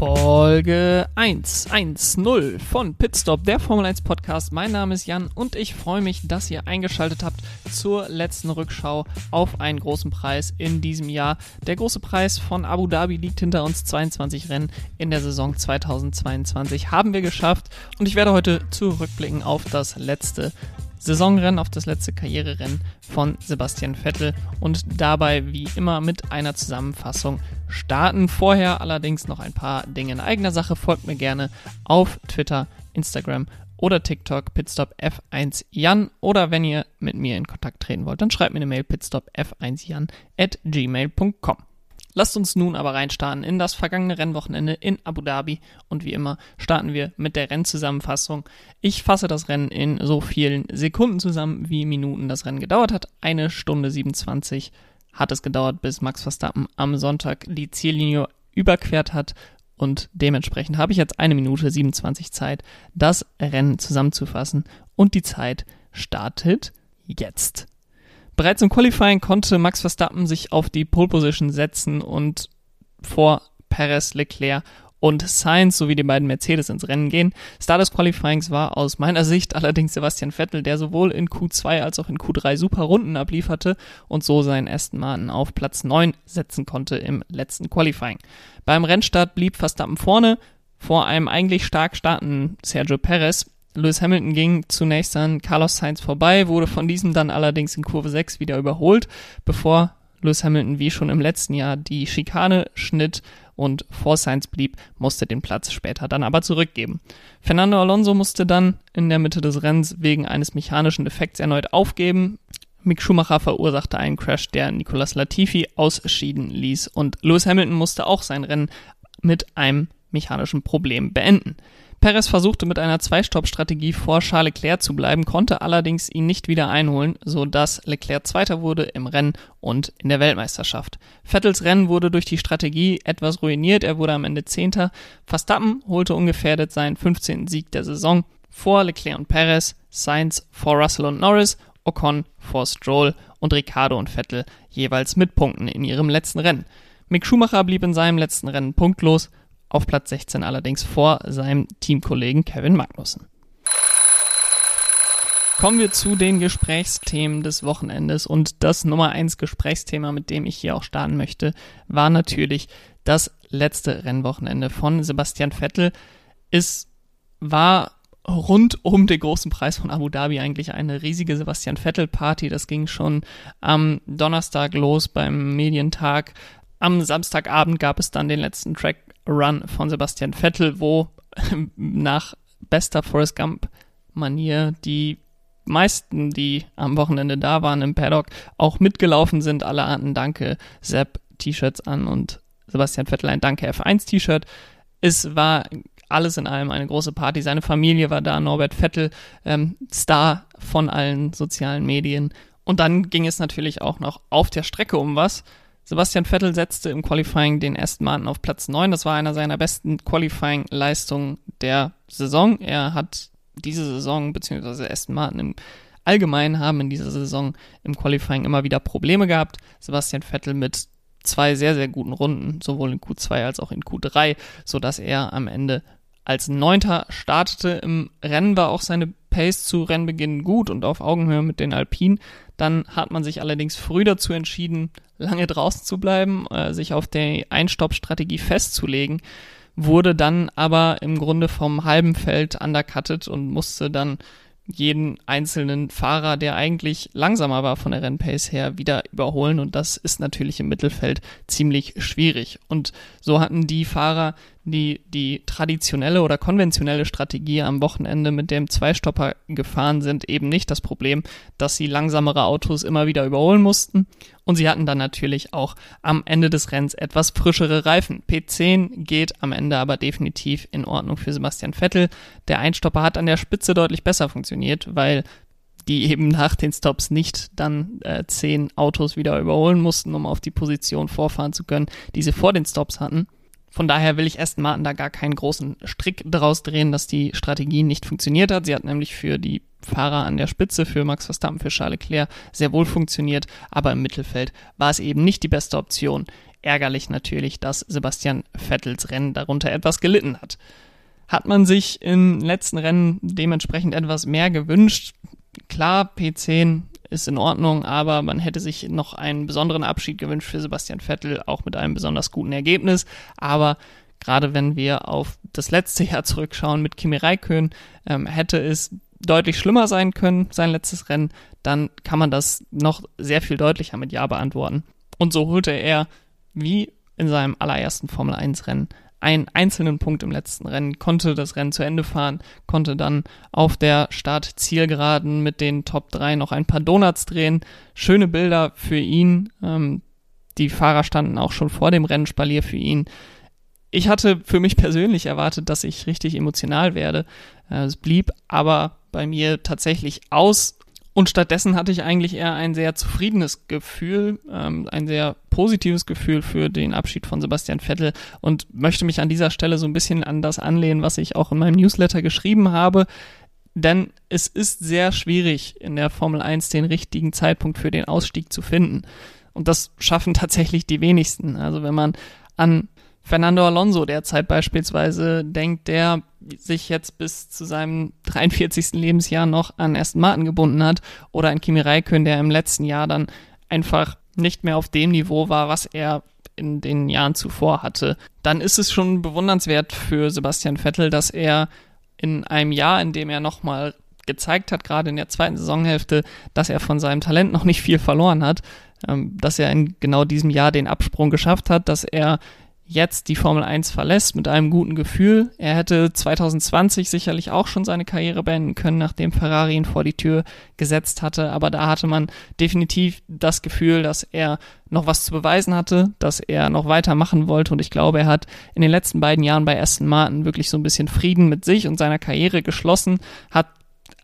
Folge 110 von Pitstop, der Formel 1 Podcast. Mein Name ist Jan und ich freue mich, dass ihr eingeschaltet habt zur letzten Rückschau auf einen großen Preis in diesem Jahr. Der große Preis von Abu Dhabi liegt hinter uns. 22 Rennen in der Saison 2022 haben wir geschafft und ich werde heute zurückblicken auf das letzte Saisonrennen, auf das letzte Karriererennen von Sebastian Vettel und dabei wie immer mit einer Zusammenfassung starten. Vorher allerdings noch ein paar Dinge in eigener Sache. Folgt mir gerne auf Twitter, Instagram oder TikTok pitstop F1 Jan oder wenn ihr mit mir in Kontakt treten wollt, dann schreibt mir eine Mail pitstop F1 Jan at gmail.com. Lasst uns nun aber reinstarten in das vergangene Rennwochenende in Abu Dhabi und wie immer starten wir mit der Rennzusammenfassung. Ich fasse das Rennen in so vielen Sekunden zusammen, wie Minuten das Rennen gedauert hat. Eine Stunde 27 hat es gedauert, bis Max Verstappen am Sonntag die Ziellinie überquert hat und dementsprechend habe ich jetzt eine Minute 27 Zeit, das Rennen zusammenzufassen und die Zeit startet jetzt. Bereits im Qualifying konnte Max Verstappen sich auf die Pole Position setzen und vor Perez, Leclerc und Sainz sowie die beiden Mercedes ins Rennen gehen. Star des Qualifyings war aus meiner Sicht allerdings Sebastian Vettel, der sowohl in Q2 als auch in Q3 super Runden ablieferte und so seinen Aston Martin auf Platz 9 setzen konnte im letzten Qualifying. Beim Rennstart blieb Verstappen vorne vor einem eigentlich stark startenden Sergio Perez, Lewis Hamilton ging zunächst an Carlos Sainz vorbei, wurde von diesem dann allerdings in Kurve 6 wieder überholt, bevor Lewis Hamilton wie schon im letzten Jahr die Schikane schnitt und vor Sainz blieb, musste den Platz später dann aber zurückgeben. Fernando Alonso musste dann in der Mitte des Rennens wegen eines mechanischen Defekts erneut aufgeben. Mick Schumacher verursachte einen Crash, der Nicolas Latifi ausschieden ließ und Lewis Hamilton musste auch sein Rennen mit einem mechanischen Problem beenden. Perez versuchte mit einer Zwei-Stopp-Strategie vor Charles Leclerc zu bleiben, konnte allerdings ihn nicht wieder einholen, so dass Leclerc Zweiter wurde im Rennen und in der Weltmeisterschaft. Vettels Rennen wurde durch die Strategie etwas ruiniert, er wurde am Ende Zehnter. Verstappen holte ungefährdet seinen 15. Sieg der Saison vor Leclerc und Perez, Sainz vor Russell und Norris, Ocon vor Stroll und Ricardo und Vettel jeweils mit Punkten in ihrem letzten Rennen. Mick Schumacher blieb in seinem letzten Rennen punktlos, auf Platz 16 allerdings vor seinem Teamkollegen Kevin Magnussen. Kommen wir zu den Gesprächsthemen des Wochenendes und das Nummer 1 Gesprächsthema, mit dem ich hier auch starten möchte, war natürlich das letzte Rennwochenende von Sebastian Vettel. Es war rund um den großen Preis von Abu Dhabi eigentlich eine riesige Sebastian Vettel Party. Das ging schon am Donnerstag los beim Medientag. Am Samstagabend gab es dann den letzten Track Run von Sebastian Vettel, wo nach bester Forrest Gump Manier die meisten, die am Wochenende da waren im Paddock, auch mitgelaufen sind. Alle hatten Danke Sepp T-Shirts an und Sebastian Vettel ein Danke F1 T-Shirt. Es war alles in allem eine große Party. Seine Familie war da, Norbert Vettel, ähm, Star von allen sozialen Medien. Und dann ging es natürlich auch noch auf der Strecke um was. Sebastian Vettel setzte im Qualifying den Aston Martin auf Platz 9. Das war einer seiner besten Qualifying-Leistungen der Saison. Er hat diese Saison, beziehungsweise Aston Martin im Allgemeinen haben in dieser Saison im Qualifying immer wieder Probleme gehabt. Sebastian Vettel mit zwei sehr, sehr guten Runden, sowohl in Q2 als auch in Q3, sodass er am Ende als Neunter startete. Im Rennen war auch seine Pace zu Rennbeginn gut und auf Augenhöhe mit den Alpinen. Dann hat man sich allerdings früh dazu entschieden, lange draußen zu bleiben, äh, sich auf die Einstoppstrategie festzulegen, wurde dann aber im Grunde vom halben Feld undercutted und musste dann jeden einzelnen Fahrer, der eigentlich langsamer war von der Rennpace her, wieder überholen und das ist natürlich im Mittelfeld ziemlich schwierig. Und so hatten die Fahrer, die die traditionelle oder konventionelle Strategie am Wochenende mit dem Zweistopper gefahren sind, eben nicht das Problem, dass sie langsamere Autos immer wieder überholen mussten. Und sie hatten dann natürlich auch am Ende des Rennens etwas frischere Reifen. P10 geht am Ende aber definitiv in Ordnung für Sebastian Vettel. Der Einstopper hat an der Spitze deutlich besser funktioniert, weil die eben nach den Stops nicht dann äh, zehn Autos wieder überholen mussten, um auf die Position vorfahren zu können, die sie vor den Stops hatten. Von daher will ich Aston Martin da gar keinen großen Strick daraus drehen, dass die Strategie nicht funktioniert hat. Sie hat nämlich für die Fahrer an der Spitze, für Max Verstappen, für Charles Leclerc sehr wohl funktioniert, aber im Mittelfeld war es eben nicht die beste Option. ärgerlich natürlich, dass Sebastian Vettels Rennen darunter etwas gelitten hat. Hat man sich im letzten Rennen dementsprechend etwas mehr gewünscht? Klar, P10 ist in Ordnung, aber man hätte sich noch einen besonderen Abschied gewünscht für Sebastian Vettel, auch mit einem besonders guten Ergebnis. Aber gerade wenn wir auf das letzte Jahr zurückschauen mit Kimi Räikkönen, ähm, hätte es deutlich schlimmer sein können, sein letztes Rennen, dann kann man das noch sehr viel deutlicher mit Ja beantworten. Und so holte er, wie in seinem allerersten Formel 1 Rennen, einen einzelnen Punkt im letzten Rennen, konnte das Rennen zu Ende fahren, konnte dann auf der Start-Zielgeraden mit den Top 3 noch ein paar Donuts drehen. Schöne Bilder für ihn. Ähm, die Fahrer standen auch schon vor dem Rennspalier für ihn. Ich hatte für mich persönlich erwartet, dass ich richtig emotional werde. Äh, es blieb aber bei mir tatsächlich aus. Und stattdessen hatte ich eigentlich eher ein sehr zufriedenes Gefühl, ähm, ein sehr positives Gefühl für den Abschied von Sebastian Vettel und möchte mich an dieser Stelle so ein bisschen an das anlehnen, was ich auch in meinem Newsletter geschrieben habe. Denn es ist sehr schwierig, in der Formel 1 den richtigen Zeitpunkt für den Ausstieg zu finden. Und das schaffen tatsächlich die wenigsten. Also wenn man an Fernando Alonso derzeit beispielsweise denkt, der sich jetzt bis zu seinem 43. Lebensjahr noch an Aston Martin gebunden hat oder an Kimi Räikkönen, der im letzten Jahr dann einfach nicht mehr auf dem Niveau war, was er in den Jahren zuvor hatte, dann ist es schon bewundernswert für Sebastian Vettel, dass er in einem Jahr, in dem er nochmal gezeigt hat, gerade in der zweiten Saisonhälfte, dass er von seinem Talent noch nicht viel verloren hat, ähm, dass er in genau diesem Jahr den Absprung geschafft hat, dass er jetzt die Formel 1 verlässt mit einem guten Gefühl. Er hätte 2020 sicherlich auch schon seine Karriere beenden können, nachdem Ferrari ihn vor die Tür gesetzt hatte. Aber da hatte man definitiv das Gefühl, dass er noch was zu beweisen hatte, dass er noch weitermachen wollte. Und ich glaube, er hat in den letzten beiden Jahren bei Aston Martin wirklich so ein bisschen Frieden mit sich und seiner Karriere geschlossen, hat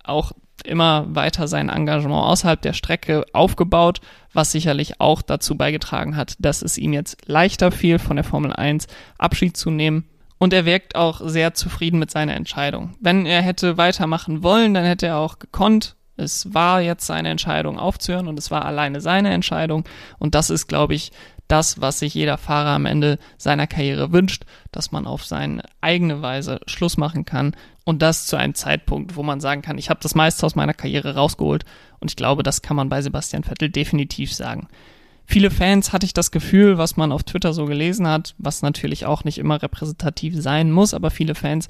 auch immer weiter sein Engagement außerhalb der Strecke aufgebaut, was sicherlich auch dazu beigetragen hat, dass es ihm jetzt leichter fiel, von der Formel 1 Abschied zu nehmen. Und er wirkt auch sehr zufrieden mit seiner Entscheidung. Wenn er hätte weitermachen wollen, dann hätte er auch gekonnt. Es war jetzt seine Entscheidung aufzuhören und es war alleine seine Entscheidung. Und das ist, glaube ich, das, was sich jeder Fahrer am Ende seiner Karriere wünscht, dass man auf seine eigene Weise Schluss machen kann und das zu einem Zeitpunkt, wo man sagen kann, ich habe das meiste aus meiner Karriere rausgeholt und ich glaube, das kann man bei Sebastian Vettel definitiv sagen. Viele Fans hatte ich das Gefühl, was man auf Twitter so gelesen hat, was natürlich auch nicht immer repräsentativ sein muss, aber viele Fans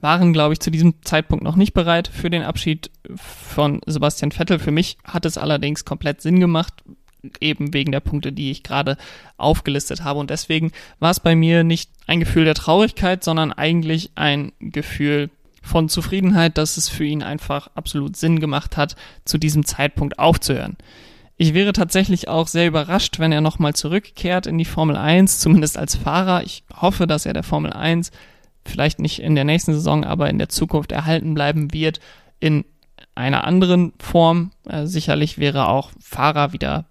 waren, glaube ich, zu diesem Zeitpunkt noch nicht bereit für den Abschied von Sebastian Vettel. Für mich hat es allerdings komplett Sinn gemacht, eben wegen der Punkte, die ich gerade aufgelistet habe. Und deswegen war es bei mir nicht ein Gefühl der Traurigkeit, sondern eigentlich ein Gefühl von Zufriedenheit, dass es für ihn einfach absolut Sinn gemacht hat, zu diesem Zeitpunkt aufzuhören. Ich wäre tatsächlich auch sehr überrascht, wenn er nochmal zurückkehrt in die Formel 1, zumindest als Fahrer. Ich hoffe, dass er der Formel 1 vielleicht nicht in der nächsten Saison, aber in der Zukunft erhalten bleiben wird in einer anderen Form. Äh, sicherlich wäre auch Fahrer wieder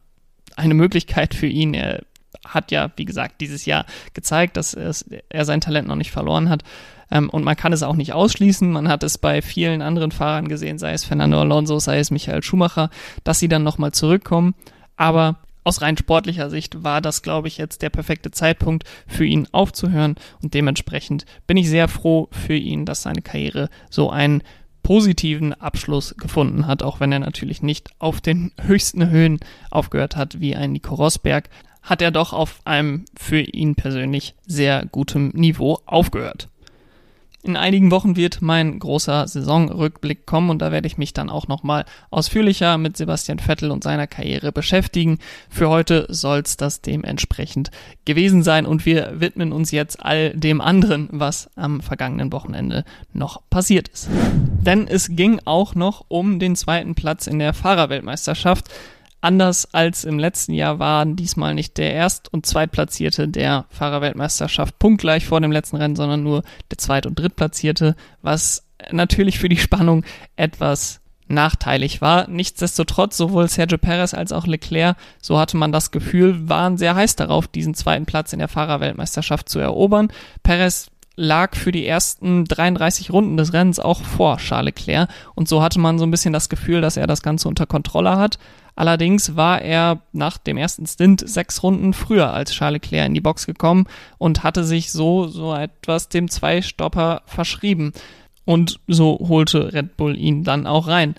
eine Möglichkeit für ihn. Er hat ja, wie gesagt, dieses Jahr gezeigt, dass er sein Talent noch nicht verloren hat. Ähm, und man kann es auch nicht ausschließen. Man hat es bei vielen anderen Fahrern gesehen, sei es Fernando Alonso, sei es Michael Schumacher, dass sie dann nochmal zurückkommen. Aber aus rein sportlicher Sicht war das, glaube ich, jetzt der perfekte Zeitpunkt für ihn aufzuhören. Und dementsprechend bin ich sehr froh für ihn, dass seine Karriere so einen positiven Abschluss gefunden hat, auch wenn er natürlich nicht auf den höchsten Höhen aufgehört hat wie ein Nico Rosberg, hat er doch auf einem für ihn persönlich sehr gutem Niveau aufgehört. In einigen Wochen wird mein großer Saisonrückblick kommen und da werde ich mich dann auch nochmal ausführlicher mit Sebastian Vettel und seiner Karriere beschäftigen. Für heute soll es das dementsprechend gewesen sein und wir widmen uns jetzt all dem anderen, was am vergangenen Wochenende noch passiert ist. Denn es ging auch noch um den zweiten Platz in der Fahrerweltmeisterschaft. Anders als im letzten Jahr waren diesmal nicht der Erst- und Zweitplatzierte der Fahrerweltmeisterschaft punktgleich vor dem letzten Rennen, sondern nur der Zweit- und Drittplatzierte, was natürlich für die Spannung etwas nachteilig war. Nichtsdestotrotz, sowohl Sergio Perez als auch Leclerc, so hatte man das Gefühl, waren sehr heiß darauf, diesen zweiten Platz in der Fahrerweltmeisterschaft zu erobern. Perez lag für die ersten 33 Runden des Rennens auch vor Charles Leclerc und so hatte man so ein bisschen das Gefühl, dass er das Ganze unter Kontrolle hat. Allerdings war er nach dem ersten Stint sechs Runden früher als Charles Leclerc in die Box gekommen und hatte sich so so etwas dem Zweistopper verschrieben. Und so holte Red Bull ihn dann auch rein.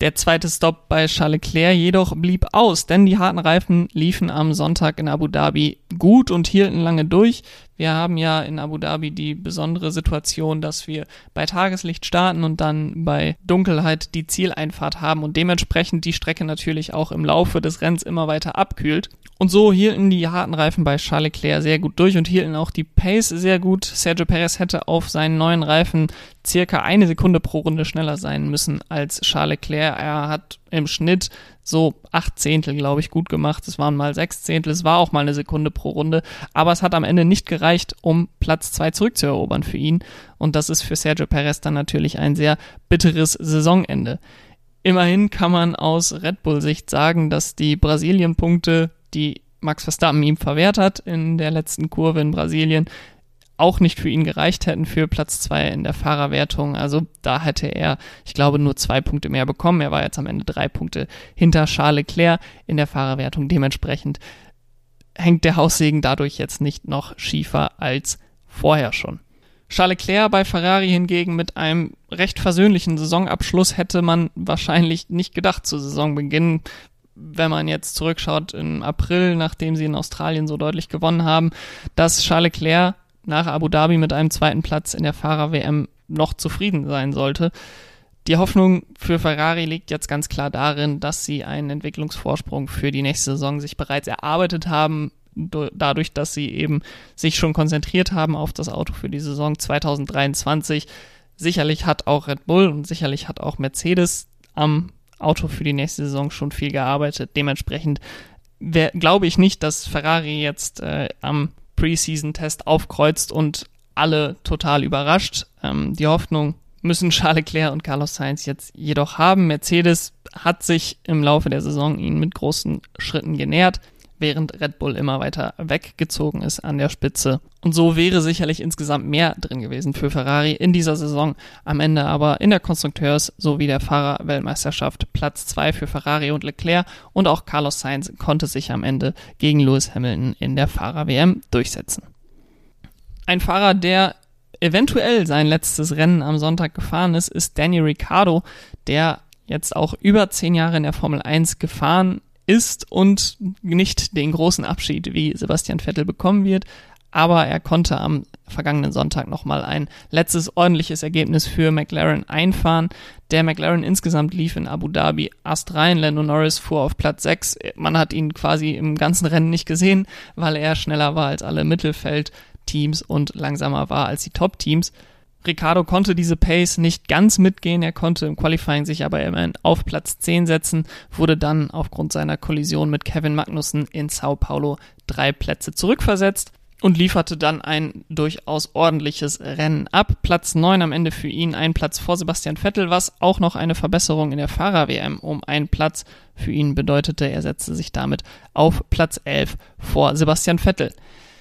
Der zweite Stop bei Charles Leclerc jedoch blieb aus, denn die harten Reifen liefen am Sonntag in Abu Dhabi gut und hielten lange durch. Wir haben ja in Abu Dhabi die besondere Situation, dass wir bei Tageslicht starten und dann bei Dunkelheit die Zieleinfahrt haben und dementsprechend die Strecke natürlich auch im Laufe des Rennens immer weiter abkühlt. Und so hielten die harten Reifen bei Charles Leclerc sehr gut durch und hielten auch die Pace sehr gut. Sergio Perez hätte auf seinen neuen Reifen circa eine Sekunde pro Runde schneller sein müssen als Charles Leclerc. Er hat im Schnitt so acht Zehntel, glaube ich, gut gemacht. Es waren mal sechs Zehntel, es war auch mal eine Sekunde pro Runde, aber es hat am Ende nicht gereicht, um Platz zwei zurückzuerobern für ihn. Und das ist für Sergio Perez dann natürlich ein sehr bitteres Saisonende. Immerhin kann man aus Red Bull-Sicht sagen, dass die Brasilien-Punkte die Max Verstappen ihm verwehrt hat in der letzten Kurve in Brasilien, auch nicht für ihn gereicht hätten für Platz zwei in der Fahrerwertung. Also da hätte er, ich glaube, nur zwei Punkte mehr bekommen. Er war jetzt am Ende drei Punkte hinter Charles Leclerc in der Fahrerwertung. Dementsprechend hängt der Haussegen dadurch jetzt nicht noch schiefer als vorher schon. Charles Leclerc bei Ferrari hingegen mit einem recht versöhnlichen Saisonabschluss hätte man wahrscheinlich nicht gedacht zu Saisonbeginn wenn man jetzt zurückschaut im April, nachdem sie in Australien so deutlich gewonnen haben, dass Charles Leclerc nach Abu Dhabi mit einem zweiten Platz in der Fahrer-WM noch zufrieden sein sollte. Die Hoffnung für Ferrari liegt jetzt ganz klar darin, dass sie einen Entwicklungsvorsprung für die nächste Saison sich bereits erarbeitet haben, dadurch, dass sie eben sich schon konzentriert haben auf das Auto für die Saison 2023. Sicherlich hat auch Red Bull und sicherlich hat auch Mercedes am Auto für die nächste Saison schon viel gearbeitet. Dementsprechend glaube ich nicht, dass Ferrari jetzt äh, am Preseason-Test aufkreuzt und alle total überrascht. Ähm, die Hoffnung müssen Charles Leclerc und Carlos Sainz jetzt jedoch haben. Mercedes hat sich im Laufe der Saison ihnen mit großen Schritten genähert während Red Bull immer weiter weggezogen ist an der Spitze. Und so wäre sicherlich insgesamt mehr drin gewesen für Ferrari in dieser Saison. Am Ende aber in der Konstrukteurs- sowie der Fahrerweltmeisterschaft Platz zwei für Ferrari und Leclerc und auch Carlos Sainz konnte sich am Ende gegen Lewis Hamilton in der Fahrer-WM durchsetzen. Ein Fahrer, der eventuell sein letztes Rennen am Sonntag gefahren ist, ist Danny Ricciardo, der jetzt auch über zehn Jahre in der Formel 1 gefahren ist und nicht den großen Abschied wie Sebastian Vettel bekommen wird. Aber er konnte am vergangenen Sonntag nochmal ein letztes ordentliches Ergebnis für McLaren einfahren. Der McLaren insgesamt lief in Abu Dhabi astrein. Lando Norris fuhr auf Platz 6. Man hat ihn quasi im ganzen Rennen nicht gesehen, weil er schneller war als alle Mittelfeldteams und langsamer war als die Top-Teams. Ricardo konnte diese Pace nicht ganz mitgehen, er konnte im Qualifying sich aber immerhin auf Platz 10 setzen, wurde dann aufgrund seiner Kollision mit Kevin Magnussen in Sao Paulo drei Plätze zurückversetzt und lieferte dann ein durchaus ordentliches Rennen ab. Platz 9 am Ende für ihn, ein Platz vor Sebastian Vettel, was auch noch eine Verbesserung in der Fahrer-WM um einen Platz für ihn bedeutete. Er setzte sich damit auf Platz 11 vor Sebastian Vettel.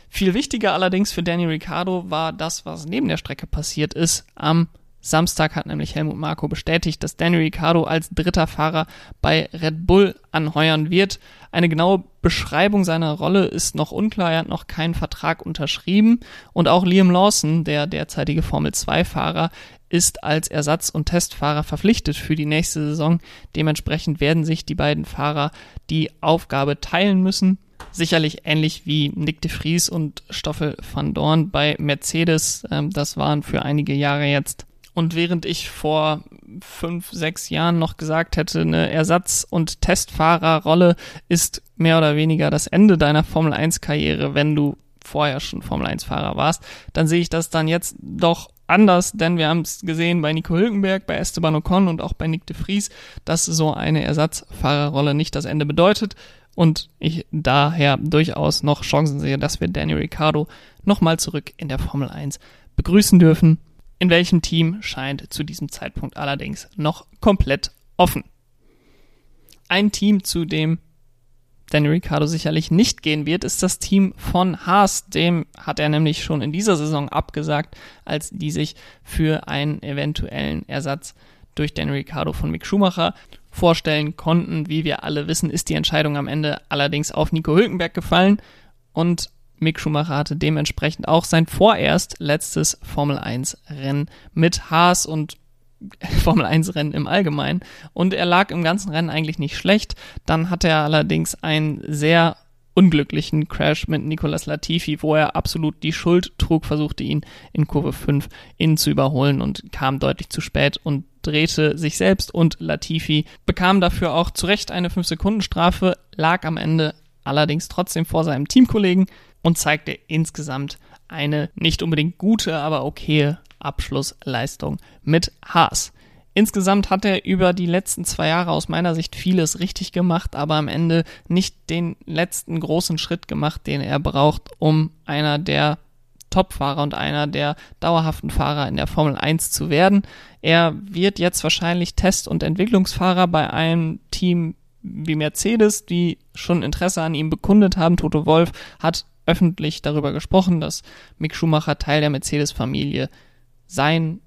Viel wichtiger allerdings für Danny Ricciardo war das, was neben der Strecke passiert ist. Am Samstag hat nämlich Helmut Marko bestätigt, dass Danny Ricciardo als dritter Fahrer bei Red Bull anheuern wird. Eine genaue Beschreibung seiner Rolle ist noch unklar. Er hat noch keinen Vertrag unterschrieben. Und auch Liam Lawson, der derzeitige Formel 2-Fahrer, ist als Ersatz- und Testfahrer verpflichtet für die nächste Saison. Dementsprechend werden sich die beiden Fahrer die Aufgabe teilen müssen sicherlich ähnlich wie Nick de Vries und Stoffel van Dorn bei Mercedes. Ähm, das waren für einige Jahre jetzt. Und während ich vor fünf, sechs Jahren noch gesagt hätte, eine Ersatz- und Testfahrerrolle ist mehr oder weniger das Ende deiner Formel 1-Karriere, wenn du vorher schon Formel 1-Fahrer warst, dann sehe ich das dann jetzt doch anders, denn wir haben es gesehen bei Nico Hülkenberg, bei Esteban Ocon und auch bei Nick de Vries, dass so eine Ersatzfahrerrolle nicht das Ende bedeutet und ich daher durchaus noch Chancen sehe, dass wir Danny Ricciardo nochmal zurück in der Formel 1 begrüßen dürfen. In welchem Team scheint zu diesem Zeitpunkt allerdings noch komplett offen. Ein Team, zu dem Danny Ricciardo sicherlich nicht gehen wird, ist das Team von Haas. Dem hat er nämlich schon in dieser Saison abgesagt, als die sich für einen eventuellen Ersatz durch Danny Ricciardo von Mick Schumacher vorstellen konnten. Wie wir alle wissen, ist die Entscheidung am Ende allerdings auf Nico Hülkenberg gefallen und Mick Schumacher hatte dementsprechend auch sein vorerst letztes Formel 1 Rennen mit Haas und Formel 1 Rennen im Allgemeinen. Und er lag im ganzen Rennen eigentlich nicht schlecht. Dann hatte er allerdings einen sehr unglücklichen Crash mit Nicolas Latifi, wo er absolut die Schuld trug, versuchte ihn in Kurve 5 innen zu überholen und kam deutlich zu spät und drehte sich selbst und Latifi bekam dafür auch zu Recht eine 5-Sekunden-Strafe, lag am Ende allerdings trotzdem vor seinem Teamkollegen und zeigte insgesamt eine nicht unbedingt gute, aber okaye Abschlussleistung mit Haas. Insgesamt hat er über die letzten zwei Jahre aus meiner Sicht vieles richtig gemacht, aber am Ende nicht den letzten großen Schritt gemacht, den er braucht, um einer der Topfahrer und einer der dauerhaften Fahrer in der Formel 1 zu werden. Er wird jetzt wahrscheinlich Test- und Entwicklungsfahrer bei einem Team wie Mercedes, die schon Interesse an ihm bekundet haben. Toto Wolf hat öffentlich darüber gesprochen, dass Mick Schumacher Teil der Mercedes-Familie sein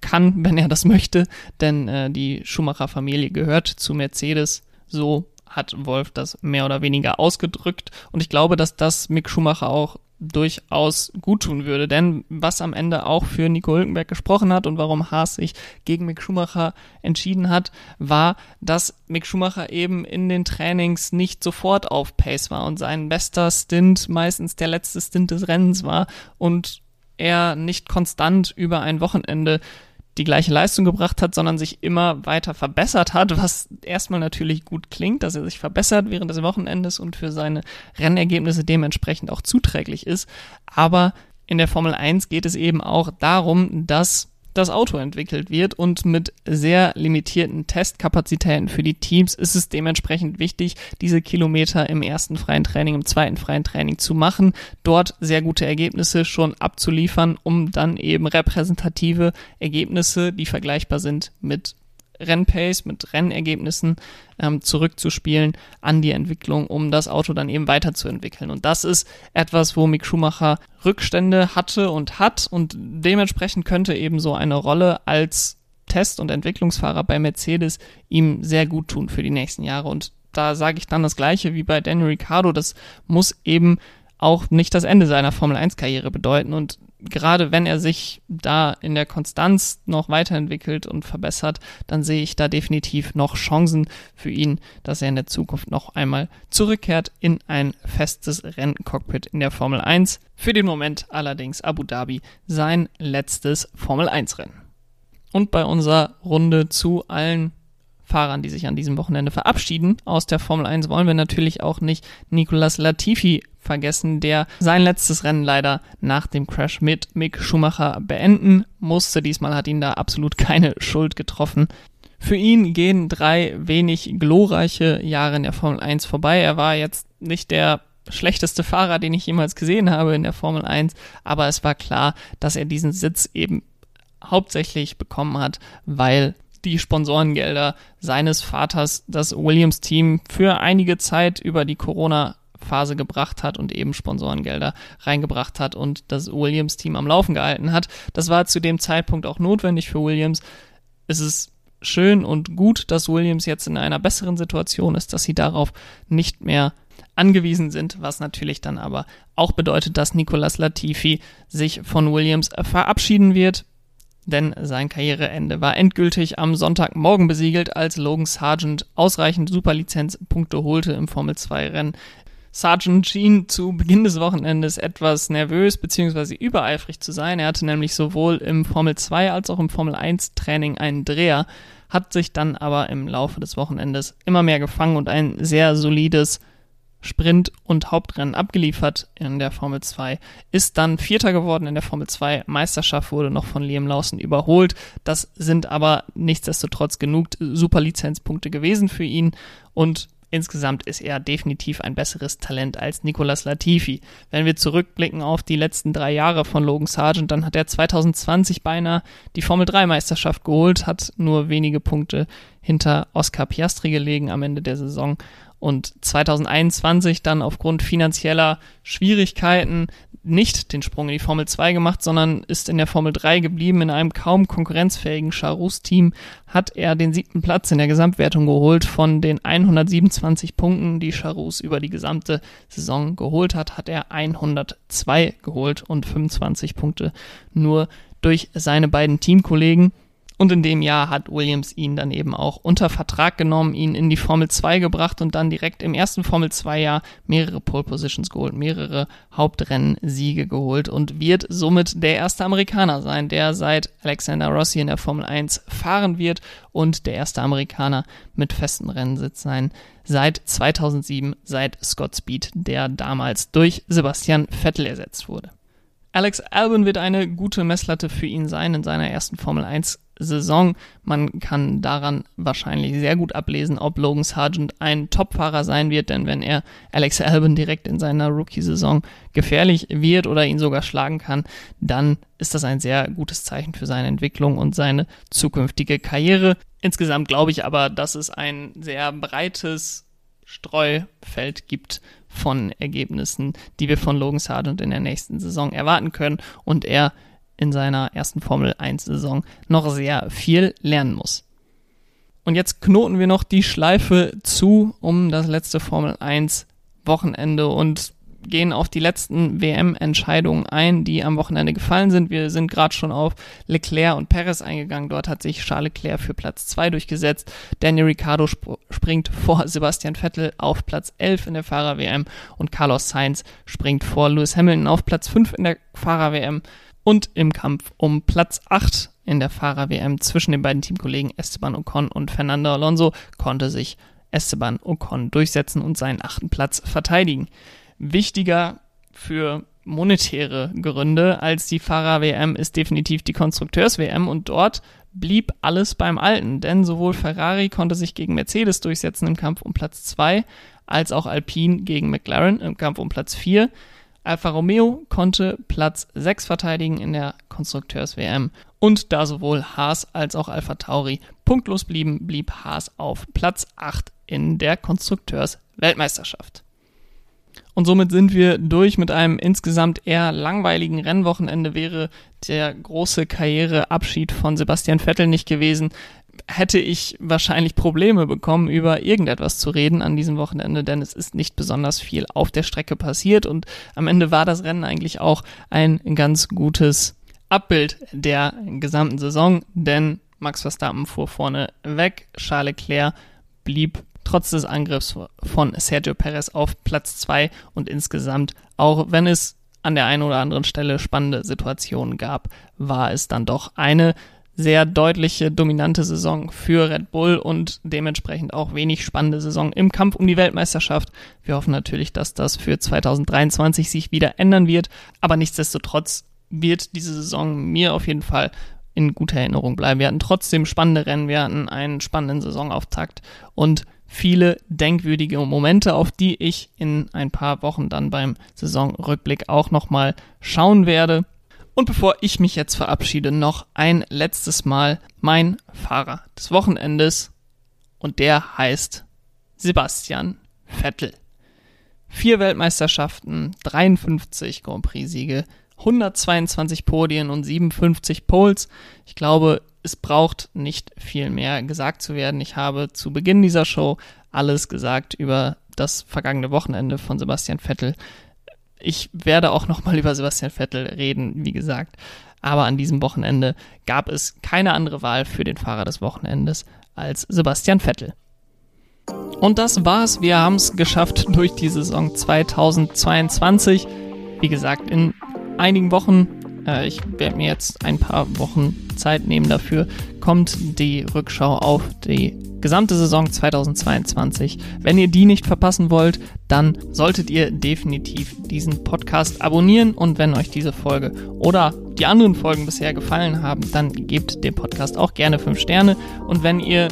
kann, wenn er das möchte, denn äh, die Schumacher-Familie gehört zu Mercedes. So hat Wolf das mehr oder weniger ausgedrückt. Und ich glaube, dass das Mick Schumacher auch durchaus gut tun würde. Denn was am Ende auch für Nico Hülkenberg gesprochen hat und warum Haas sich gegen Mick Schumacher entschieden hat, war, dass Mick Schumacher eben in den Trainings nicht sofort auf Pace war und sein bester Stint meistens der letzte Stint des Rennens war und er nicht konstant über ein Wochenende die gleiche Leistung gebracht hat, sondern sich immer weiter verbessert hat, was erstmal natürlich gut klingt, dass er sich verbessert während des Wochenendes und für seine Rennergebnisse dementsprechend auch zuträglich ist. Aber in der Formel 1 geht es eben auch darum, dass das Auto entwickelt wird und mit sehr limitierten Testkapazitäten für die Teams ist es dementsprechend wichtig, diese Kilometer im ersten freien Training, im zweiten freien Training zu machen, dort sehr gute Ergebnisse schon abzuliefern, um dann eben repräsentative Ergebnisse, die vergleichbar sind mit Rennpace, mit Rennergebnissen ähm, zurückzuspielen an die Entwicklung, um das Auto dann eben weiterzuentwickeln. Und das ist etwas, wo Mick Schumacher Rückstände hatte und hat und dementsprechend könnte eben so eine Rolle als Test- und Entwicklungsfahrer bei Mercedes ihm sehr gut tun für die nächsten Jahre. Und da sage ich dann das Gleiche wie bei Daniel Ricciardo. Das muss eben auch nicht das Ende seiner Formel 1 Karriere bedeuten. Und gerade wenn er sich da in der Konstanz noch weiterentwickelt und verbessert, dann sehe ich da definitiv noch Chancen für ihn, dass er in der Zukunft noch einmal zurückkehrt in ein festes Renncockpit in der Formel 1. Für den Moment allerdings Abu Dhabi sein letztes Formel 1 Rennen. Und bei unserer Runde zu allen Fahrern, die sich an diesem Wochenende verabschieden aus der Formel 1, wollen wir natürlich auch nicht Nicolas Latifi vergessen, der sein letztes Rennen leider nach dem Crash mit Mick Schumacher beenden musste. Diesmal hat ihn da absolut keine Schuld getroffen. Für ihn gehen drei wenig glorreiche Jahre in der Formel 1 vorbei. Er war jetzt nicht der schlechteste Fahrer, den ich jemals gesehen habe in der Formel 1, aber es war klar, dass er diesen Sitz eben hauptsächlich bekommen hat, weil die Sponsorengelder seines Vaters das Williams-Team für einige Zeit über die Corona Phase gebracht hat und eben Sponsorengelder reingebracht hat und das Williams-Team am Laufen gehalten hat. Das war zu dem Zeitpunkt auch notwendig für Williams. Es ist schön und gut, dass Williams jetzt in einer besseren Situation ist, dass sie darauf nicht mehr angewiesen sind, was natürlich dann aber auch bedeutet, dass Nicolas Latifi sich von Williams verabschieden wird denn sein Karriereende war endgültig am Sonntagmorgen besiegelt, als Logan Sargent ausreichend Superlizenzpunkte holte im Formel 2 Rennen. Sargent schien zu Beginn des Wochenendes etwas nervös bzw. übereifrig zu sein. Er hatte nämlich sowohl im Formel 2 als auch im Formel 1 Training einen Dreher, hat sich dann aber im Laufe des Wochenendes immer mehr gefangen und ein sehr solides Sprint und Hauptrennen abgeliefert in der Formel 2, ist dann Vierter geworden in der Formel 2. Meisterschaft wurde noch von Liam Lawson überholt. Das sind aber nichtsdestotrotz genug Superlizenzpunkte gewesen für ihn und insgesamt ist er definitiv ein besseres Talent als Nicolas Latifi. Wenn wir zurückblicken auf die letzten drei Jahre von Logan Sargent, dann hat er 2020 beinahe die Formel 3 Meisterschaft geholt, hat nur wenige Punkte hinter Oscar Piastri gelegen am Ende der Saison und 2021 dann aufgrund finanzieller Schwierigkeiten nicht den Sprung in die Formel 2 gemacht, sondern ist in der Formel 3 geblieben. In einem kaum konkurrenzfähigen Charus-Team hat er den siebten Platz in der Gesamtwertung geholt. Von den 127 Punkten, die Charus über die gesamte Saison geholt hat, hat er 102 geholt und 25 Punkte nur durch seine beiden Teamkollegen. Und in dem Jahr hat Williams ihn dann eben auch unter Vertrag genommen, ihn in die Formel 2 gebracht und dann direkt im ersten Formel 2 Jahr mehrere Pole Positions geholt, mehrere Hauptrennensiege geholt und wird somit der erste Amerikaner sein, der seit Alexander Rossi in der Formel 1 fahren wird und der erste Amerikaner mit festen Rennsitz sein seit 2007, seit Scott Speed, der damals durch Sebastian Vettel ersetzt wurde. Alex Albon wird eine gute Messlatte für ihn sein in seiner ersten Formel 1 Saison. Man kann daran wahrscheinlich sehr gut ablesen, ob Logan Sargent ein Topfahrer sein wird, denn wenn er Alex Albon direkt in seiner Rookie-Saison gefährlich wird oder ihn sogar schlagen kann, dann ist das ein sehr gutes Zeichen für seine Entwicklung und seine zukünftige Karriere. Insgesamt glaube ich aber, dass es ein sehr breites Streufeld gibt von Ergebnissen, die wir von Logan Sargent in der nächsten Saison erwarten können und er in seiner ersten Formel 1 Saison noch sehr viel lernen muss. Und jetzt knoten wir noch die Schleife zu um das letzte Formel 1 Wochenende und gehen auf die letzten WM-Entscheidungen ein, die am Wochenende gefallen sind. Wir sind gerade schon auf Leclerc und Perez eingegangen. Dort hat sich Charles Leclerc für Platz 2 durchgesetzt. Daniel Ricciardo sp springt vor Sebastian Vettel auf Platz 11 in der Fahrer-WM und Carlos Sainz springt vor Lewis Hamilton auf Platz 5 in der Fahrer-WM und im Kampf um Platz 8 in der Fahrer-WM zwischen den beiden Teamkollegen Esteban Ocon und Fernando Alonso konnte sich Esteban Ocon durchsetzen und seinen achten Platz verteidigen. Wichtiger für monetäre Gründe als die Fahrer-WM ist definitiv die Konstrukteurs-WM und dort blieb alles beim Alten, denn sowohl Ferrari konnte sich gegen Mercedes durchsetzen im Kampf um Platz 2, als auch Alpine gegen McLaren im Kampf um Platz 4. Alfa Romeo konnte Platz 6 verteidigen in der Konstrukteurs-WM. Und da sowohl Haas als auch Alfa Tauri punktlos blieben, blieb Haas auf Platz 8 in der Konstrukteurs-Weltmeisterschaft. Und somit sind wir durch mit einem insgesamt eher langweiligen Rennwochenende wäre der große Karriereabschied von Sebastian Vettel nicht gewesen hätte ich wahrscheinlich Probleme bekommen, über irgendetwas zu reden an diesem Wochenende, denn es ist nicht besonders viel auf der Strecke passiert und am Ende war das Rennen eigentlich auch ein ganz gutes Abbild der gesamten Saison, denn Max Verstappen fuhr vorne weg, Charles Leclerc blieb trotz des Angriffs von Sergio Perez auf Platz 2 und insgesamt, auch wenn es an der einen oder anderen Stelle spannende Situationen gab, war es dann doch eine sehr deutliche, dominante Saison für Red Bull und dementsprechend auch wenig spannende Saison im Kampf um die Weltmeisterschaft. Wir hoffen natürlich, dass das für 2023 sich wieder ändern wird, aber nichtsdestotrotz wird diese Saison mir auf jeden Fall in guter Erinnerung bleiben. Wir hatten trotzdem spannende Rennen, wir hatten einen spannenden Saisonauftakt und viele denkwürdige Momente, auf die ich in ein paar Wochen dann beim Saisonrückblick auch nochmal schauen werde. Und bevor ich mich jetzt verabschiede, noch ein letztes Mal mein Fahrer des Wochenendes. Und der heißt Sebastian Vettel. Vier Weltmeisterschaften, 53 Grand Prix-Siege, 122 Podien und 57 Poles. Ich glaube, es braucht nicht viel mehr gesagt zu werden. Ich habe zu Beginn dieser Show alles gesagt über das vergangene Wochenende von Sebastian Vettel ich werde auch nochmal über Sebastian Vettel reden, wie gesagt. Aber an diesem Wochenende gab es keine andere Wahl für den Fahrer des Wochenendes als Sebastian Vettel. Und das war's. Wir haben es geschafft durch die Saison 2022. Wie gesagt, in einigen Wochen, äh, ich werde mir jetzt ein paar Wochen Zeit nehmen dafür, kommt die Rückschau auf die gesamte Saison 2022. Wenn ihr die nicht verpassen wollt, dann solltet ihr definitiv diesen Podcast abonnieren und wenn euch diese Folge oder die anderen Folgen bisher gefallen haben, dann gebt dem Podcast auch gerne 5 Sterne und wenn ihr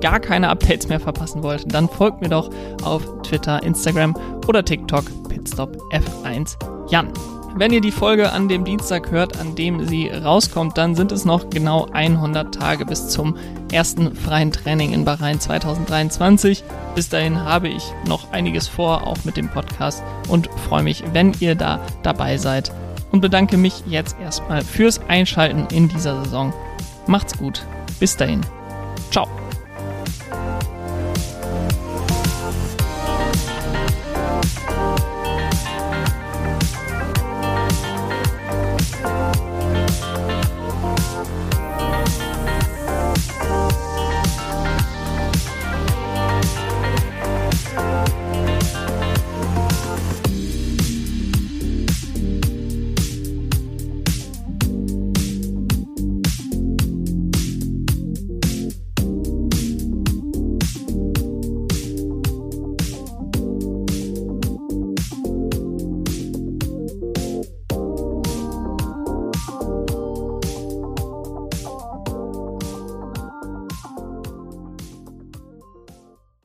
gar keine Updates mehr verpassen wollt, dann folgt mir doch auf Twitter, Instagram oder TikTok Pitstop F1 Jan. Wenn ihr die Folge an dem Dienstag hört, an dem sie rauskommt, dann sind es noch genau 100 Tage bis zum ersten freien Training in Bahrain 2023. Bis dahin habe ich noch einiges vor, auch mit dem Podcast und freue mich, wenn ihr da dabei seid und bedanke mich jetzt erstmal fürs Einschalten in dieser Saison. Macht's gut. Bis dahin. Ciao.